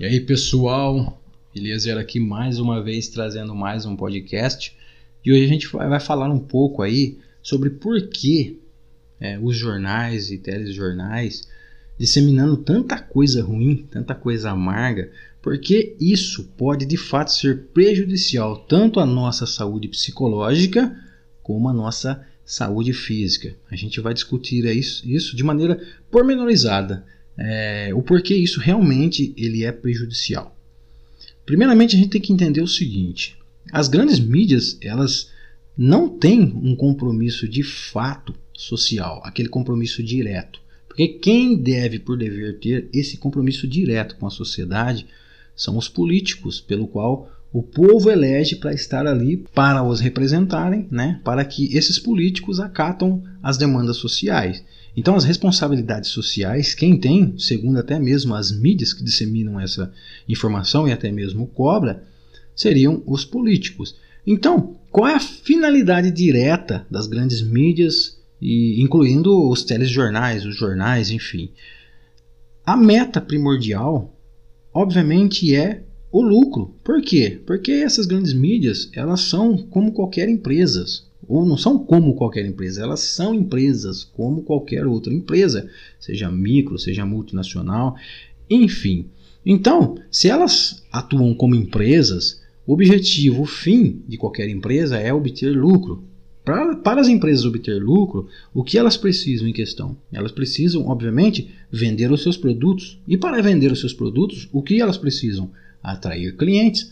E aí, pessoal, Eliezer aqui mais uma vez trazendo mais um podcast. E hoje a gente vai falar um pouco aí sobre por que é, os jornais e telejornais disseminando tanta coisa ruim, tanta coisa amarga, porque isso pode de fato ser prejudicial tanto à nossa saúde psicológica como à nossa saúde física. A gente vai discutir isso de maneira pormenorizada é, o porquê isso realmente ele é prejudicial. Primeiramente, a gente tem que entender o seguinte: as grandes mídias elas não têm um compromisso de fato social, aquele compromisso direto. Porque quem deve, por dever, ter esse compromisso direto com a sociedade são os políticos, pelo qual o povo elege para estar ali para os representarem, né, para que esses políticos acatam as demandas sociais. Então, as responsabilidades sociais, quem tem, segundo até mesmo as mídias que disseminam essa informação e até mesmo cobra, seriam os políticos. Então, qual é a finalidade direta das grandes mídias, e incluindo os telejornais, os jornais, enfim? A meta primordial, obviamente, é o lucro. Por quê? Porque essas grandes mídias, elas são como qualquer empresa, ou não são como qualquer empresa, elas são empresas como qualquer outra empresa, seja micro, seja multinacional, enfim. Então, se elas atuam como empresas, o objetivo, o fim de qualquer empresa é obter lucro. Para, para as empresas obter lucro, o que elas precisam em questão? Elas precisam, obviamente, vender os seus produtos. E para vender os seus produtos, o que elas precisam? Atrair clientes.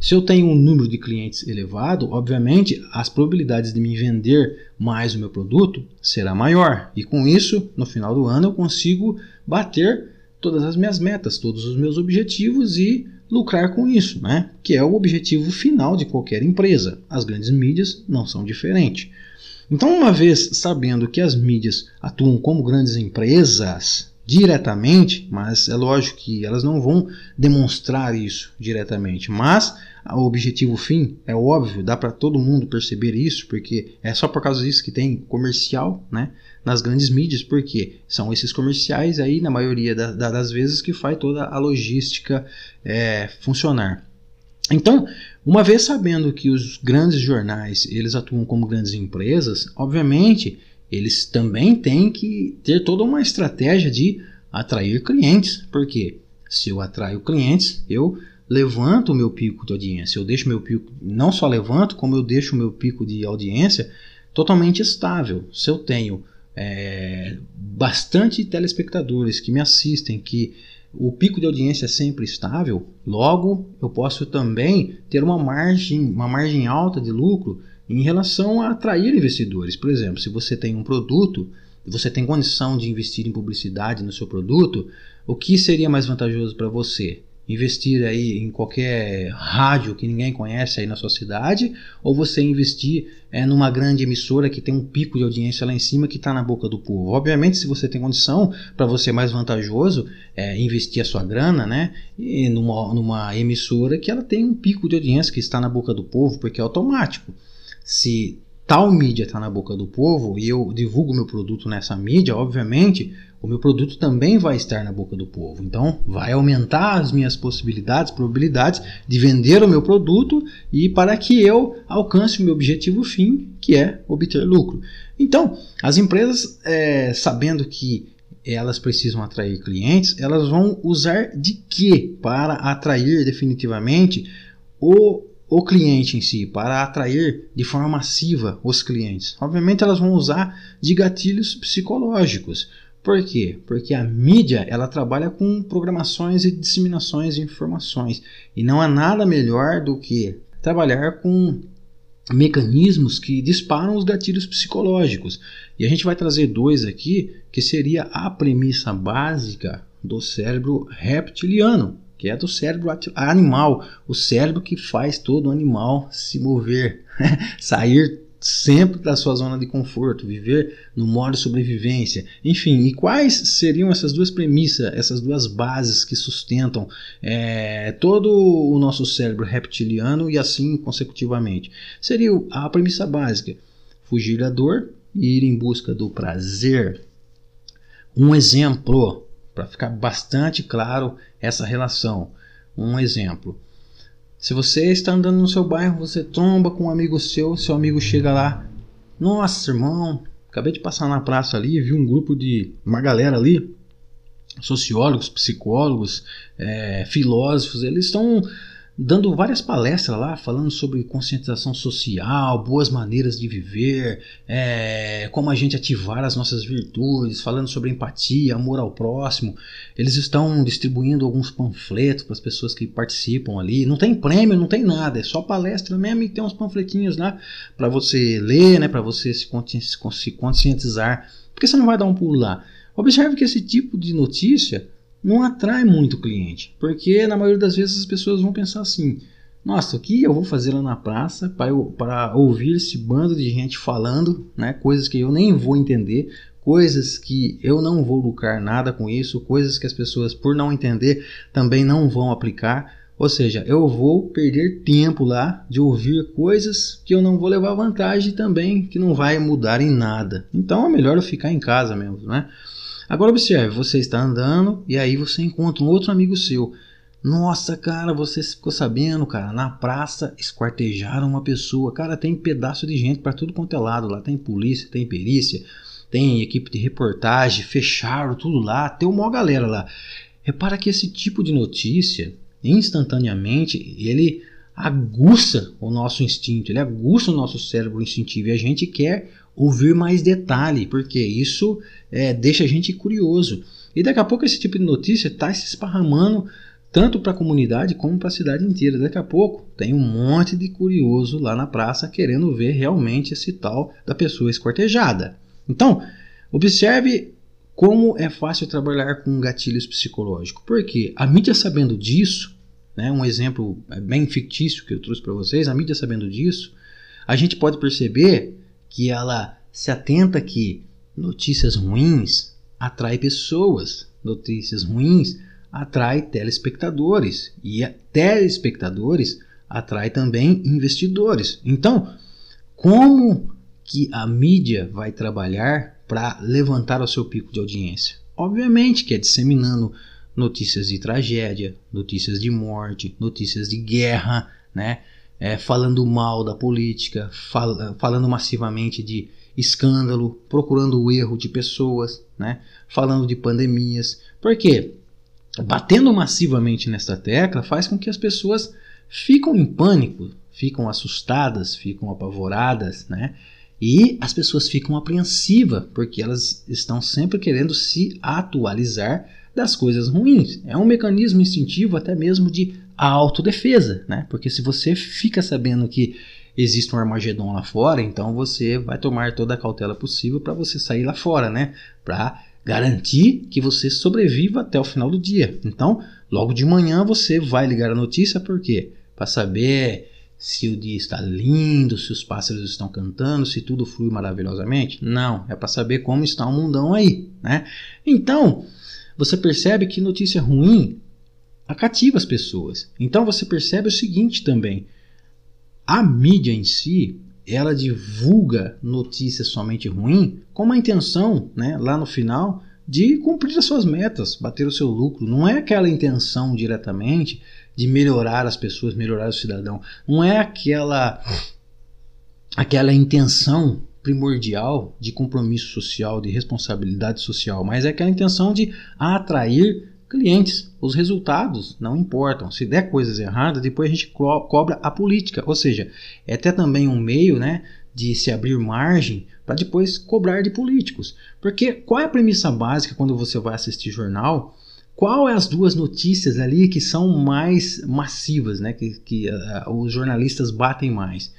Se eu tenho um número de clientes elevado, obviamente as probabilidades de me vender mais o meu produto será maior. E com isso, no final do ano, eu consigo bater todas as minhas metas, todos os meus objetivos e lucrar com isso, né? Que é o objetivo final de qualquer empresa. As grandes mídias não são diferentes. Então, uma vez sabendo que as mídias atuam como grandes empresas, diretamente, mas é lógico que elas não vão demonstrar isso diretamente. Mas o objetivo fim é óbvio, dá para todo mundo perceber isso, porque é só por causa disso que tem comercial, né? Nas grandes mídias, porque são esses comerciais aí, na maioria da, da, das vezes, que faz toda a logística é, funcionar. Então, uma vez sabendo que os grandes jornais eles atuam como grandes empresas, obviamente eles também têm que ter toda uma estratégia de atrair clientes. Porque se eu atraio clientes, eu levanto o meu pico de audiência. Eu deixo meu pico, não só levanto, como eu deixo o meu pico de audiência totalmente estável. Se eu tenho é, bastante telespectadores que me assistem, que o pico de audiência é sempre estável, logo eu posso também ter uma margem, uma margem alta de lucro em relação a atrair investidores. Por exemplo, se você tem um produto, você tem condição de investir em publicidade no seu produto, o que seria mais vantajoso para você? Investir aí em qualquer rádio que ninguém conhece aí na sua cidade, ou você investir é, numa grande emissora que tem um pico de audiência lá em cima que está na boca do povo. Obviamente, se você tem condição, para você é mais vantajoso é, investir a sua grana, né, e numa, numa emissora que ela tem um pico de audiência que está na boca do povo, porque é automático se tal mídia está na boca do povo e eu divulgo meu produto nessa mídia, obviamente o meu produto também vai estar na boca do povo. Então, vai aumentar as minhas possibilidades, probabilidades de vender o meu produto e para que eu alcance o meu objetivo fim, que é obter lucro. Então, as empresas, é, sabendo que elas precisam atrair clientes, elas vão usar de que para atrair definitivamente o o cliente em si, para atrair de forma massiva os clientes. Obviamente elas vão usar de gatilhos psicológicos. Por quê? Porque a mídia ela trabalha com programações e disseminações de informações e não há nada melhor do que trabalhar com mecanismos que disparam os gatilhos psicológicos. E a gente vai trazer dois aqui, que seria a premissa básica do cérebro reptiliano que é do cérebro animal, o cérebro que faz todo animal se mover, sair sempre da sua zona de conforto, viver no modo sobrevivência. Enfim, e quais seriam essas duas premissas, essas duas bases que sustentam é, todo o nosso cérebro reptiliano e assim consecutivamente? Seria a premissa básica: fugir da dor e ir em busca do prazer. Um exemplo para ficar bastante claro essa relação. Um exemplo. Se você está andando no seu bairro, você tromba com um amigo seu, seu amigo chega lá, nossa, irmão, acabei de passar na praça ali, vi um grupo de uma galera ali, sociólogos, psicólogos, é, filósofos, eles estão dando várias palestras lá, falando sobre conscientização social, boas maneiras de viver, é, como a gente ativar as nossas virtudes, falando sobre empatia, amor ao próximo. Eles estão distribuindo alguns panfletos para as pessoas que participam ali. Não tem prêmio, não tem nada, é só palestra mesmo e tem uns panfletinhos lá para você ler, né, para você se conscientizar, porque você não vai dar um pulo lá. Observe que esse tipo de notícia não atrai muito cliente, porque na maioria das vezes as pessoas vão pensar assim: nossa, o que eu vou fazer lá na praça para, para ouvir esse bando de gente falando, né, coisas que eu nem vou entender, coisas que eu não vou lucrar nada com isso, coisas que as pessoas, por não entender, também não vão aplicar. Ou seja, eu vou perder tempo lá de ouvir coisas que eu não vou levar vantagem também, que não vai mudar em nada. Então é melhor eu ficar em casa mesmo, né? Agora observe, você está andando e aí você encontra um outro amigo seu. Nossa, cara, você ficou sabendo, cara, na praça esquartejaram uma pessoa. Cara, tem pedaço de gente para tudo quanto é lado lá. Tem polícia, tem perícia, tem equipe de reportagem, fecharam tudo lá, tem uma galera lá. Repara que esse tipo de notícia, instantaneamente, ele aguça o nosso instinto, ele aguça o nosso cérebro instintivo e a gente quer ouvir mais detalhe, porque isso é, deixa a gente curioso. E daqui a pouco esse tipo de notícia está se esparramando tanto para a comunidade como para a cidade inteira. Daqui a pouco tem um monte de curioso lá na praça querendo ver realmente esse tal da pessoa escortejada. Então, observe como é fácil trabalhar com gatilhos psicológicos. Porque a mídia sabendo disso, né, um exemplo bem fictício que eu trouxe para vocês, a mídia sabendo disso, a gente pode perceber que ela se atenta que notícias ruins atrai pessoas, notícias ruins atrai telespectadores e telespectadores atrai também investidores. Então, como que a mídia vai trabalhar para levantar o seu pico de audiência? Obviamente que é disseminando notícias de tragédia, notícias de morte, notícias de guerra, né? é, falando mal da política, fal falando massivamente de escândalo, procurando o erro de pessoas, né? falando de pandemias. Porque batendo massivamente nessa tecla faz com que as pessoas ficam em pânico, ficam assustadas, ficam apavoradas, né? E as pessoas ficam apreensivas porque elas estão sempre querendo se atualizar das coisas ruins. É um mecanismo instintivo até mesmo de autodefesa, né? Porque se você fica sabendo que existe um Armagedon lá fora, então você vai tomar toda a cautela possível para você sair lá fora, né? Para garantir que você sobreviva até o final do dia. Então, logo de manhã você vai ligar a notícia, por quê? Para saber se o dia está lindo, se os pássaros estão cantando, se tudo flui maravilhosamente. Não, é para saber como está o mundão aí, né? Então, você percebe que notícia ruim cativa as pessoas. Então você percebe o seguinte também: a mídia em si ela divulga notícias somente ruim com uma intenção, né, lá no final, de cumprir as suas metas, bater o seu lucro. Não é aquela intenção diretamente de melhorar as pessoas, melhorar o cidadão. Não é aquela aquela intenção primordial de compromisso social, de responsabilidade social, mas é aquela intenção de atrair clientes. Os resultados não importam. Se der coisas erradas, depois a gente co cobra a política. Ou seja, é até também um meio né, de se abrir margem para depois cobrar de políticos. Porque qual é a premissa básica quando você vai assistir jornal? Qual é as duas notícias ali que são mais massivas, né, que, que uh, os jornalistas batem mais?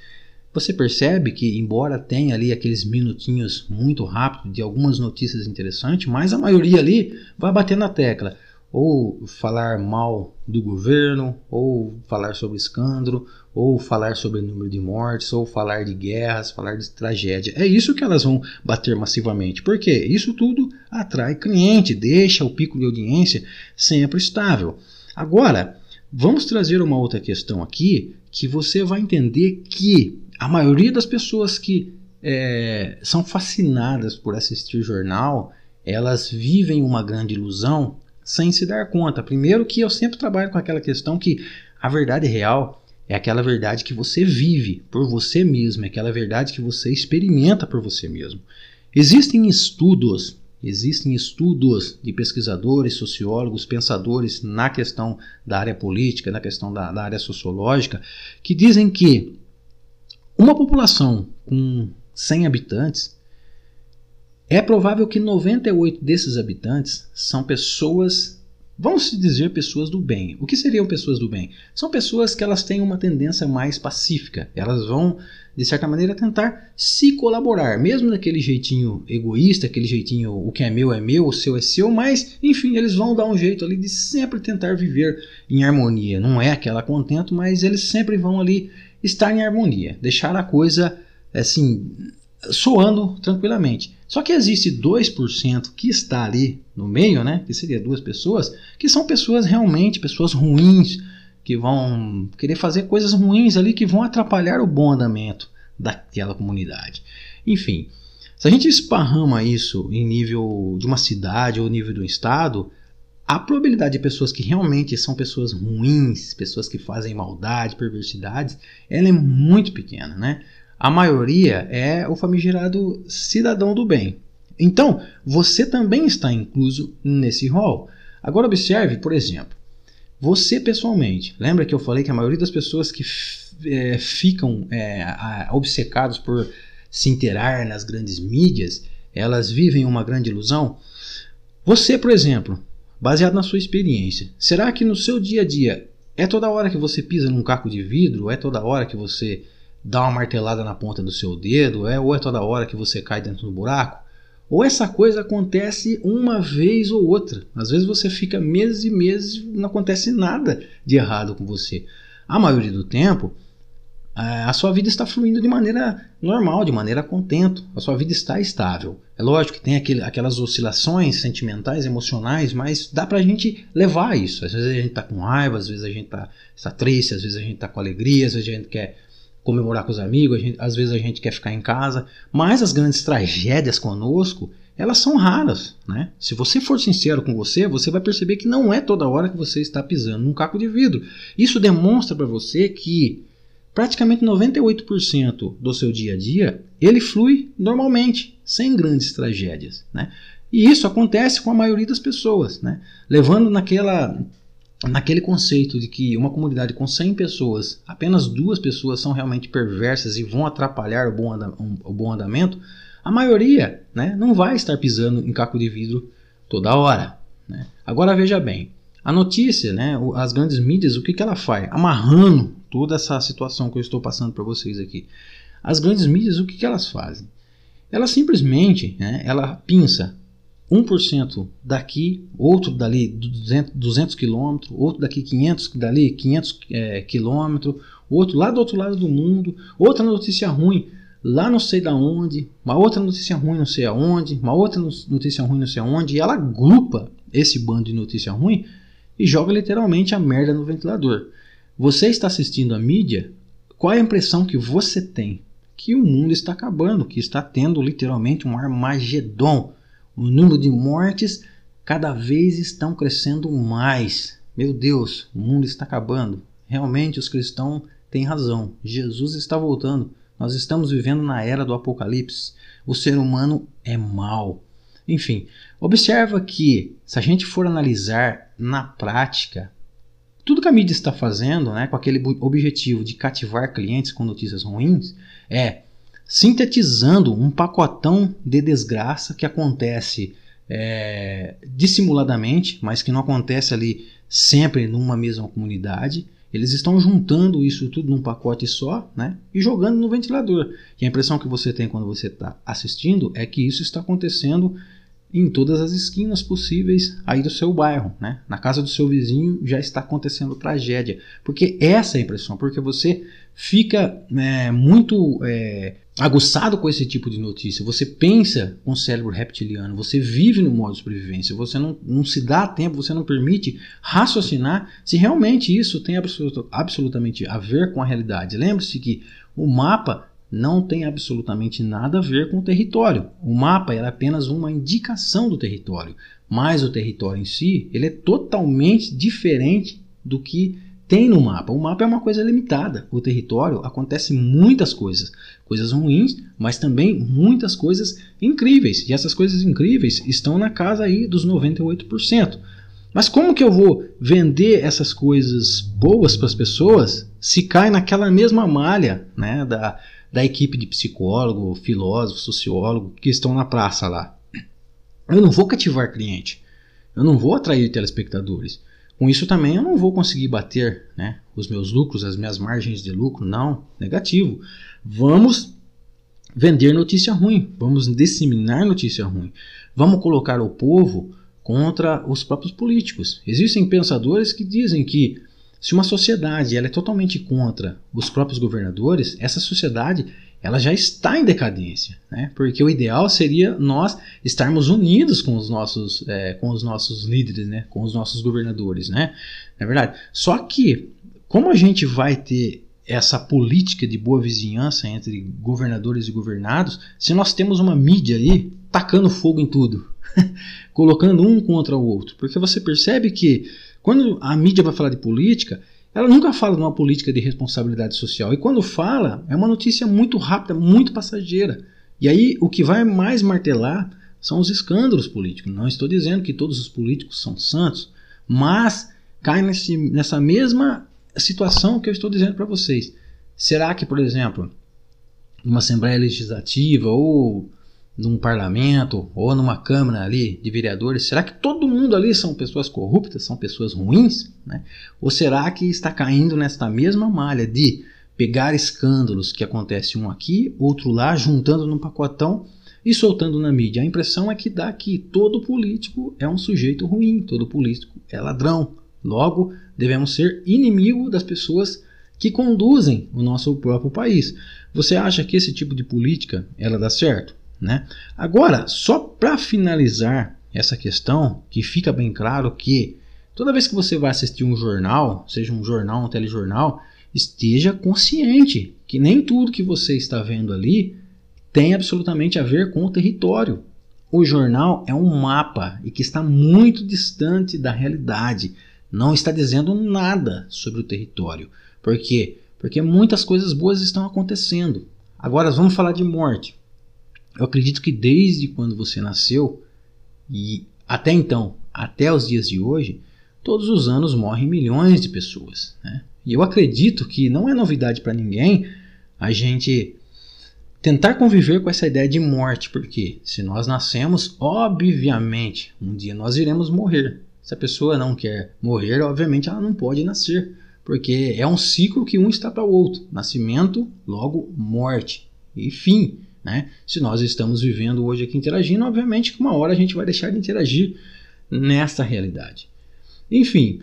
Você percebe que, embora tenha ali aqueles minutinhos muito rápidos de algumas notícias interessantes, mas a maioria ali vai bater na tecla ou falar mal do governo, ou falar sobre escândalo, ou falar sobre o número de mortes, ou falar de guerras, falar de tragédia. É isso que elas vão bater massivamente, porque isso tudo atrai cliente, deixa o pico de audiência sempre estável. Agora, vamos trazer uma outra questão aqui que você vai entender que a maioria das pessoas que é, são fascinadas por assistir jornal, elas vivem uma grande ilusão sem se dar conta. Primeiro que eu sempre trabalho com aquela questão que a verdade real é aquela verdade que você vive por você mesmo, é aquela verdade que você experimenta por você mesmo. Existem estudos, existem estudos de pesquisadores, sociólogos, pensadores na questão da área política, na questão da, da área sociológica, que dizem que uma população com 100 habitantes é provável que 98 desses habitantes são pessoas, vamos dizer pessoas do bem. O que seriam pessoas do bem? São pessoas que elas têm uma tendência mais pacífica. Elas vão, de certa maneira, tentar se colaborar, mesmo daquele jeitinho egoísta, aquele jeitinho o que é meu é meu, o seu é seu, mas enfim, eles vão dar um jeito ali de sempre tentar viver em harmonia. Não é aquela contento, mas eles sempre vão ali estar em harmonia, deixar a coisa assim soando tranquilamente. Só que existe 2% que está ali no meio, né, que seria duas pessoas, que são pessoas realmente, pessoas ruins, que vão querer fazer coisas ruins ali que vão atrapalhar o bom andamento daquela comunidade. Enfim, se a gente esparrama isso em nível de uma cidade ou nível do estado, a probabilidade de pessoas que realmente são pessoas ruins, pessoas que fazem maldade, perversidades, ela é muito pequena, né? A maioria é o famigerado cidadão do bem. Então, você também está incluso nesse rol. Agora observe, por exemplo, você pessoalmente, lembra que eu falei que a maioria das pessoas que é, ficam é, obcecados por se interar nas grandes mídias, elas vivem uma grande ilusão? Você, por exemplo, baseado na sua experiência, será que no seu dia a dia é toda hora que você pisa num caco de vidro? É toda hora que você dá uma martelada na ponta do seu dedo, é ou é toda hora que você cai dentro do buraco, ou essa coisa acontece uma vez ou outra. Às vezes você fica meses e meses não acontece nada de errado com você. A maioria do tempo, a sua vida está fluindo de maneira normal, de maneira contento. A sua vida está estável. É lógico que tem aquele, aquelas oscilações sentimentais, emocionais, mas dá pra gente levar isso. Às vezes a gente está com raiva, às vezes a gente está tá triste, às vezes a gente está com alegria, às vezes a gente quer comemorar com os amigos, gente, às vezes a gente quer ficar em casa, mas as grandes tragédias conosco, elas são raras, né? Se você for sincero com você, você vai perceber que não é toda hora que você está pisando num caco de vidro. Isso demonstra para você que praticamente 98% do seu dia a dia, ele flui normalmente, sem grandes tragédias, né? E isso acontece com a maioria das pessoas, né? Levando naquela naquele conceito de que uma comunidade com 100 pessoas, apenas duas pessoas são realmente perversas e vão atrapalhar o bom, um, o bom andamento, a maioria né, não vai estar pisando em caco de vidro toda hora. Né? Agora veja bem, a notícia, né, as grandes mídias, o que, que ela faz? Amarrando toda essa situação que eu estou passando para vocês aqui. As grandes mídias, o que, que elas fazem? Elas simplesmente, né, ela pinça 1% daqui, outro dali 200, 200 quilômetros, outro daqui 500, dali 500 é, outro lá do outro lado do mundo, outra notícia ruim lá não sei da onde, uma outra notícia ruim não sei aonde, uma outra notícia ruim não sei aonde, e ela agrupa esse bando de notícia ruim e joga literalmente a merda no ventilador. Você está assistindo a mídia, qual é a impressão que você tem? Que o mundo está acabando, que está tendo literalmente um Armagedon o número de mortes cada vez estão crescendo mais. Meu Deus, o mundo está acabando. Realmente os cristãos têm razão. Jesus está voltando. Nós estamos vivendo na era do apocalipse. O ser humano é mau. Enfim, observa que se a gente for analisar na prática, tudo que a mídia está fazendo, né, com aquele objetivo de cativar clientes com notícias ruins, é sintetizando um pacotão de desgraça que acontece é, dissimuladamente, mas que não acontece ali sempre numa mesma comunidade. Eles estão juntando isso tudo num pacote só né, e jogando no ventilador. E a impressão que você tem quando você está assistindo é que isso está acontecendo em todas as esquinas possíveis aí do seu bairro, né? Na casa do seu vizinho já está acontecendo tragédia, porque essa é a impressão, porque você fica é, muito é, aguçado com esse tipo de notícia. Você pensa com o cérebro reptiliano, você vive no modo de sobrevivência, você não, não se dá tempo, você não permite raciocinar se realmente isso tem absolut, absolutamente a ver com a realidade. Lembre-se que o mapa não tem absolutamente nada a ver com o território. O mapa é apenas uma indicação do território, mas o território em si ele é totalmente diferente do que tem no mapa. O mapa é uma coisa limitada. O território acontece muitas coisas, coisas ruins, mas também muitas coisas incríveis. E essas coisas incríveis estão na casa aí dos 98%. Mas como que eu vou vender essas coisas boas para as pessoas se cai naquela mesma malha né, da, da equipe de psicólogo, filósofo, sociólogo que estão na praça lá? Eu não vou cativar cliente. Eu não vou atrair telespectadores. Com isso também eu não vou conseguir bater né, os meus lucros, as minhas margens de lucro. Não, negativo. Vamos vender notícia ruim, vamos disseminar notícia ruim. Vamos colocar o povo contra os próprios políticos. Existem pensadores que dizem que se uma sociedade ela é totalmente contra os próprios governadores, essa sociedade ela já está em decadência, né? Porque o ideal seria nós estarmos unidos com os nossos, é, com os nossos líderes, né? Com os nossos governadores, né? Na é verdade. Só que como a gente vai ter essa política de boa vizinhança entre governadores e governados, se nós temos uma mídia aí tacando fogo em tudo, colocando um contra o outro, porque você percebe que quando a mídia vai falar de política, ela nunca fala de uma política de responsabilidade social. E quando fala, é uma notícia muito rápida, muito passageira. E aí o que vai mais martelar são os escândalos políticos. Não estou dizendo que todos os políticos são santos, mas cai nesse, nessa mesma situação que eu estou dizendo para vocês. Será que, por exemplo, uma Assembleia Legislativa ou num parlamento ou numa câmara ali de vereadores, será que todo mundo ali são pessoas corruptas, são pessoas ruins? Né? Ou será que está caindo nesta mesma malha de pegar escândalos que acontece um aqui, outro lá, juntando num pacotão e soltando na mídia? A impressão é que dá que todo político é um sujeito ruim, todo político é ladrão. Logo, devemos ser inimigo das pessoas que conduzem o nosso próprio país. Você acha que esse tipo de política ela dá certo? Né? Agora, só para finalizar essa questão, que fica bem claro que toda vez que você vai assistir um jornal, seja um jornal, um telejornal, esteja consciente que nem tudo que você está vendo ali tem absolutamente a ver com o território. O jornal é um mapa e que está muito distante da realidade. Não está dizendo nada sobre o território. Por quê? Porque muitas coisas boas estão acontecendo. Agora vamos falar de morte. Eu acredito que desde quando você nasceu e até então, até os dias de hoje, todos os anos morrem milhões de pessoas. Né? E eu acredito que não é novidade para ninguém a gente tentar conviver com essa ideia de morte, porque se nós nascemos, obviamente, um dia nós iremos morrer. Se a pessoa não quer morrer, obviamente ela não pode nascer, porque é um ciclo que um está para o outro: nascimento, logo morte e fim. Né? Se nós estamos vivendo hoje aqui interagindo, obviamente que uma hora a gente vai deixar de interagir nessa realidade. Enfim,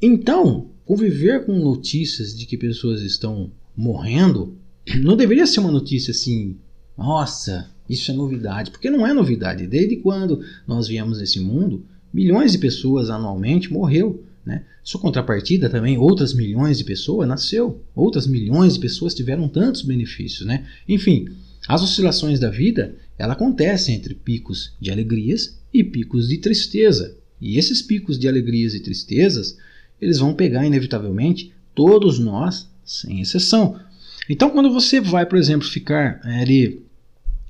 então, conviver com notícias de que pessoas estão morrendo não deveria ser uma notícia assim, nossa, isso é novidade, porque não é novidade. Desde quando nós viemos nesse mundo, milhões de pessoas anualmente morreu. Né? Sua contrapartida também, outras milhões de pessoas nasceu, outras milhões de pessoas tiveram tantos benefícios. Né? Enfim, as oscilações da vida, ela acontecem entre picos de alegrias e picos de tristeza. E esses picos de alegrias e tristezas, eles vão pegar inevitavelmente todos nós, sem exceção. Então, quando você vai, por exemplo, ficar é, ali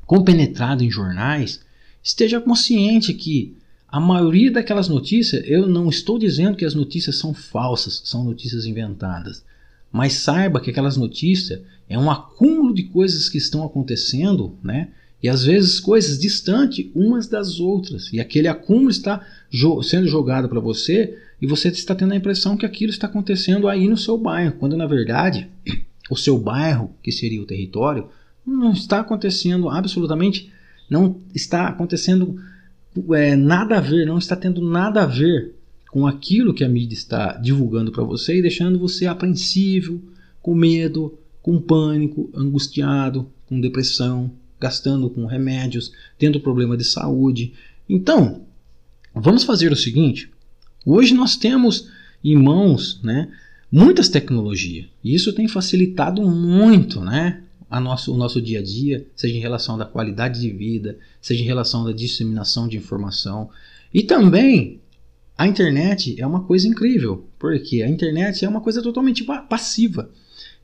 compenetrado em jornais, esteja consciente que a maioria daquelas notícias, eu não estou dizendo que as notícias são falsas, são notícias inventadas, mas saiba que aquelas notícias é um acúmulo de coisas que estão acontecendo, né? E às vezes coisas distantes umas das outras. E aquele acúmulo está jo sendo jogado para você e você está tendo a impressão que aquilo está acontecendo aí no seu bairro, quando na verdade o seu bairro, que seria o território, não está acontecendo absolutamente, não está acontecendo é, nada a ver, não está tendo nada a ver com aquilo que a mídia está divulgando para você e deixando você apreensivo, com medo, com pânico, angustiado, com depressão, gastando com remédios, tendo problema de saúde. Então, vamos fazer o seguinte: hoje nós temos em mãos, né, muitas tecnologias. E isso tem facilitado muito, né, a nosso, o nosso dia a dia, seja em relação da qualidade de vida, seja em relação da disseminação de informação. E também a internet é uma coisa incrível, porque a internet é uma coisa totalmente passiva.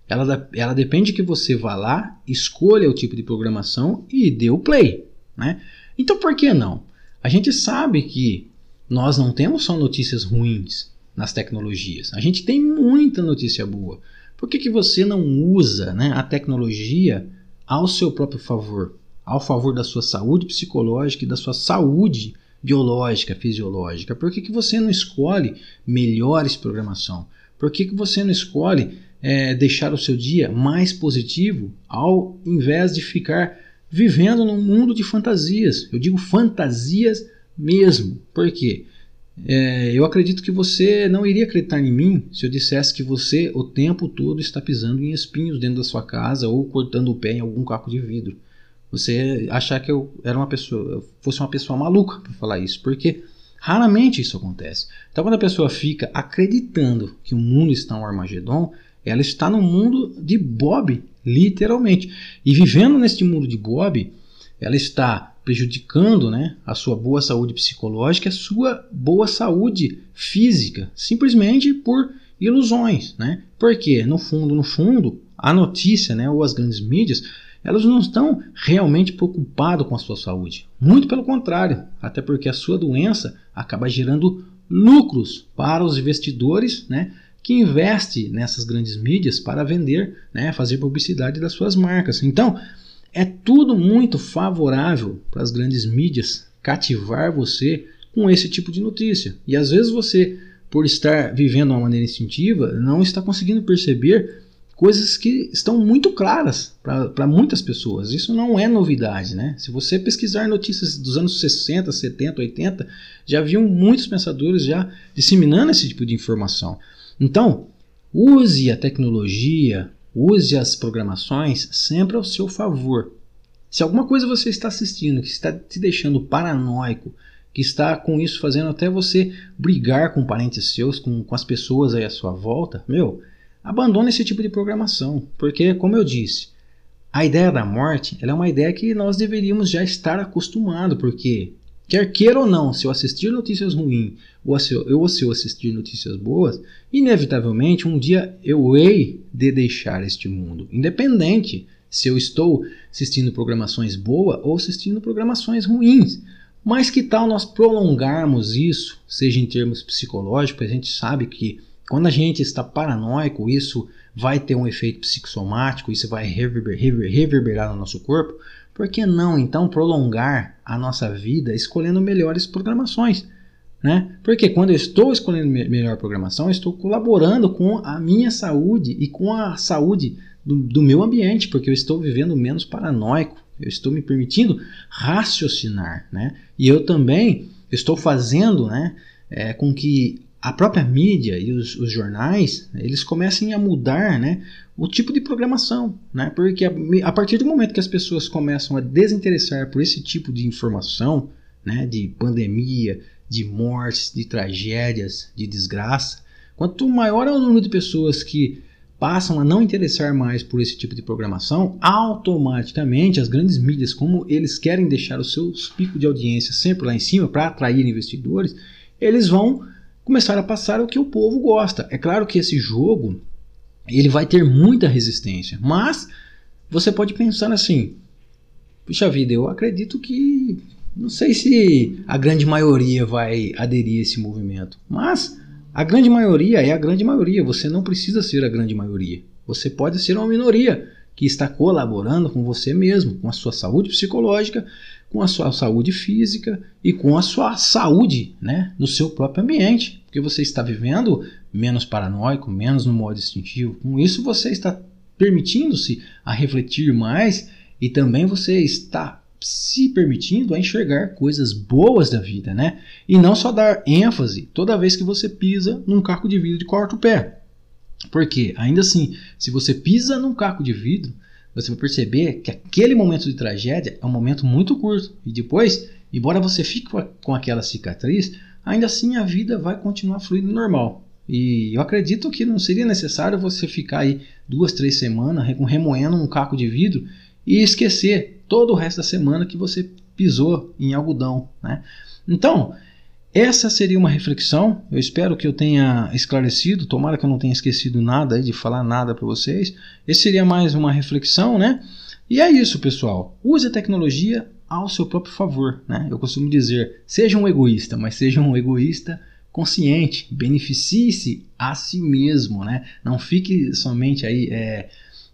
Ela, ela depende que você vá lá, escolha o tipo de programação e dê o play. Né? Então por que não? A gente sabe que nós não temos só notícias ruins nas tecnologias. A gente tem muita notícia boa. Por que, que você não usa né, a tecnologia ao seu próprio favor? Ao favor da sua saúde psicológica e da sua saúde biológica, fisiológica? Por que, que você não escolhe melhores programação? Por que, que você não escolhe é, deixar o seu dia mais positivo ao invés de ficar vivendo num mundo de fantasias? Eu digo fantasias mesmo. Por quê? É, eu acredito que você não iria acreditar em mim se eu dissesse que você o tempo todo está pisando em espinhos dentro da sua casa ou cortando o pé em algum caco de vidro. Você achar que eu era uma pessoa, fosse uma pessoa maluca para falar isso, porque raramente isso acontece. Então, quando a pessoa fica acreditando que o mundo está um Armagedon, ela está no mundo de Bob, literalmente. E vivendo neste mundo de Bob, ela está prejudicando né, a sua boa saúde psicológica, a sua boa saúde física, simplesmente por ilusões. Né? Porque, no fundo, no fundo, a notícia né, ou as grandes mídias elas não estão realmente preocupadas com a sua saúde. Muito pelo contrário, até porque a sua doença acaba gerando lucros para os investidores né, que investem nessas grandes mídias para vender, né, fazer publicidade das suas marcas. Então, é tudo muito favorável para as grandes mídias cativar você com esse tipo de notícia. E às vezes você, por estar vivendo de uma maneira instintiva, não está conseguindo perceber coisas que estão muito claras para muitas pessoas. Isso não é novidade, né? Se você pesquisar notícias dos anos 60, 70, 80, já viam muitos pensadores já disseminando esse tipo de informação. Então, use a tecnologia, Use as programações sempre ao seu favor. Se alguma coisa você está assistindo que está te deixando paranoico, que está com isso fazendo até você brigar com parentes seus, com, com as pessoas aí à sua volta, meu, abandone esse tipo de programação. Porque, como eu disse, a ideia da morte é uma ideia que nós deveríamos já estar acostumados, porque Quer queira ou não, se eu assistir notícias ruins ou se eu, ou se eu assistir notícias boas, inevitavelmente um dia eu hei de deixar este mundo, independente se eu estou assistindo programações boas ou assistindo programações ruins. Mas que tal nós prolongarmos isso, seja em termos psicológicos, a gente sabe que quando a gente está paranoico, isso vai ter um efeito psicossomático, isso vai reverber, rever, reverberar no nosso corpo. Por que não então prolongar a nossa vida escolhendo melhores programações? Né? Porque quando eu estou escolhendo me melhor programação, eu estou colaborando com a minha saúde e com a saúde do, do meu ambiente, porque eu estou vivendo menos paranoico, eu estou me permitindo raciocinar. Né? E eu também estou fazendo né, é, com que a própria mídia e os, os, jornais eles comecem a mudar né, o tipo de programação, né? porque a, a, partir do momento que as pessoas começam a desinteressar por esse tipo de informação, né, de pandemia, de mortes, de tragédias, de desgraça, quanto maior é o número de pessoas que passam a não interessar mais por esse tipo de programação, automaticamente as grandes mídias, como eles querem deixar os seus picos de audiência sempre lá em cima para atrair investidores, eles vão começar a passar o que o povo gosta. É claro que esse jogo ele vai ter muita resistência, mas você pode pensar assim: puxa vida, eu acredito que não sei se a grande maioria vai aderir a esse movimento, mas a grande maioria é a grande maioria. Você não precisa ser a grande maioria. Você pode ser uma minoria que está colaborando com você mesmo, com a sua saúde psicológica, com a sua saúde física e com a sua saúde né, no seu próprio ambiente, porque você está vivendo menos paranoico, menos no modo instintivo. Com isso você está permitindo-se a refletir mais e também você está se permitindo a enxergar coisas boas da vida, né? E não só dar ênfase toda vez que você pisa num caco de vidro e corta o pé. Porque, ainda assim, se você pisa num caco de vidro, você vai perceber que aquele momento de tragédia é um momento muito curto. E depois, embora você fique com aquela cicatriz, ainda assim a vida vai continuar fluindo normal. E eu acredito que não seria necessário você ficar aí duas, três semanas remoendo um caco de vidro e esquecer todo o resto da semana que você pisou em algodão. Né? Então, essa seria uma reflexão. Eu espero que eu tenha esclarecido. Tomara que eu não tenha esquecido nada de falar nada para vocês. Esse seria mais uma reflexão, né? E é isso, pessoal. Use a tecnologia ao seu próprio favor, né? Eu costumo dizer, seja um egoísta, mas seja um egoísta consciente, beneficie-se a si mesmo, né? Não fique somente aí é,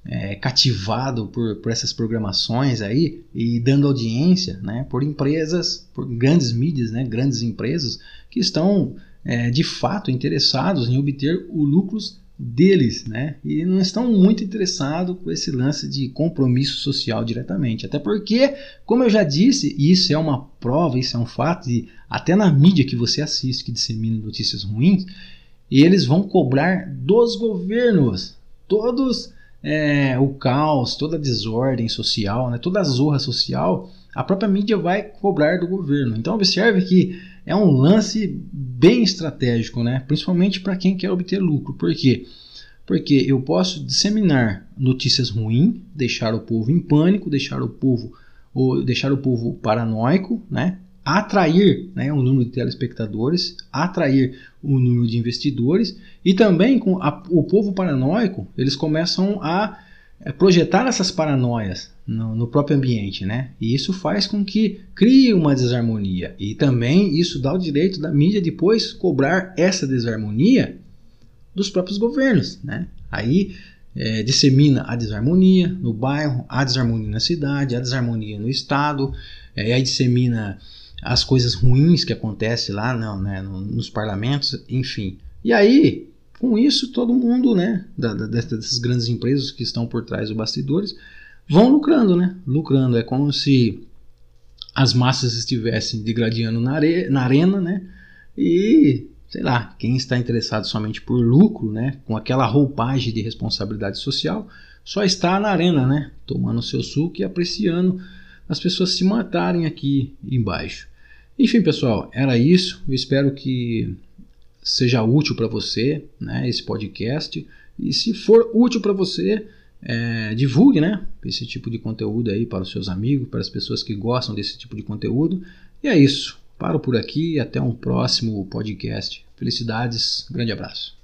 é, cativado por, por essas programações aí e dando audiência, né? Por empresas, por grandes mídias, né? Grandes empresas que estão é, de fato interessados em obter os lucros deles, né? E não estão muito interessados com esse lance de compromisso social diretamente. Até porque, como eu já disse, isso é uma prova, isso é um fato, e até na mídia que você assiste, que dissemina notícias ruins, eles vão cobrar dos governos todos é, o caos, toda a desordem social, né, toda a zorra social, a própria mídia vai cobrar do governo. Então observe que é um lance bem estratégico, né? principalmente para quem quer obter lucro. Por quê? Porque eu posso disseminar notícias ruins, deixar o povo em pânico, deixar o povo ou deixar o povo paranoico, né? Atrair né, um número de telespectadores, atrair um número de investidores e também com a, o povo paranoico eles começam a é, projetar essas paranoias no, no, próprio ambiente, né? E isso faz com que crie uma desarmonia. E também isso dá o direito da mídia depois cobrar essa desarmonia dos próprios governos, né? Aí é, dissemina a desarmonia no bairro, a desarmonia na cidade, a desarmonia no estado, é, aí dissemina as coisas ruins que acontecem lá não, né, nos parlamentos, enfim. E aí, com isso, todo mundo, né, da, da, dessas grandes empresas que estão por trás dos bastidores, vão lucrando, né? Lucrando. É como se as massas estivessem degradando na, are na arena, né? E, sei lá, quem está interessado somente por lucro, né? Com aquela roupagem de responsabilidade social, só está na arena, né? Tomando seu suco e apreciando as pessoas se matarem aqui embaixo. Enfim, pessoal, era isso. Eu espero que seja útil para você, né? Esse podcast. E se for útil para você, é, divulgue né, esse tipo de conteúdo aí para os seus amigos, para as pessoas que gostam desse tipo de conteúdo. E é isso. Paro por aqui e até um próximo podcast. Felicidades, grande abraço.